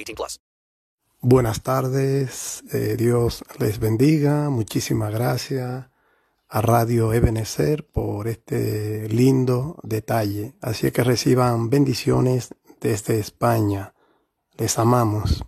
18 plus. Buenas tardes. Eh, Dios les bendiga. Muchísimas gracias a Radio Ebenezer por este lindo detalle. Así que reciban bendiciones desde España. Les amamos.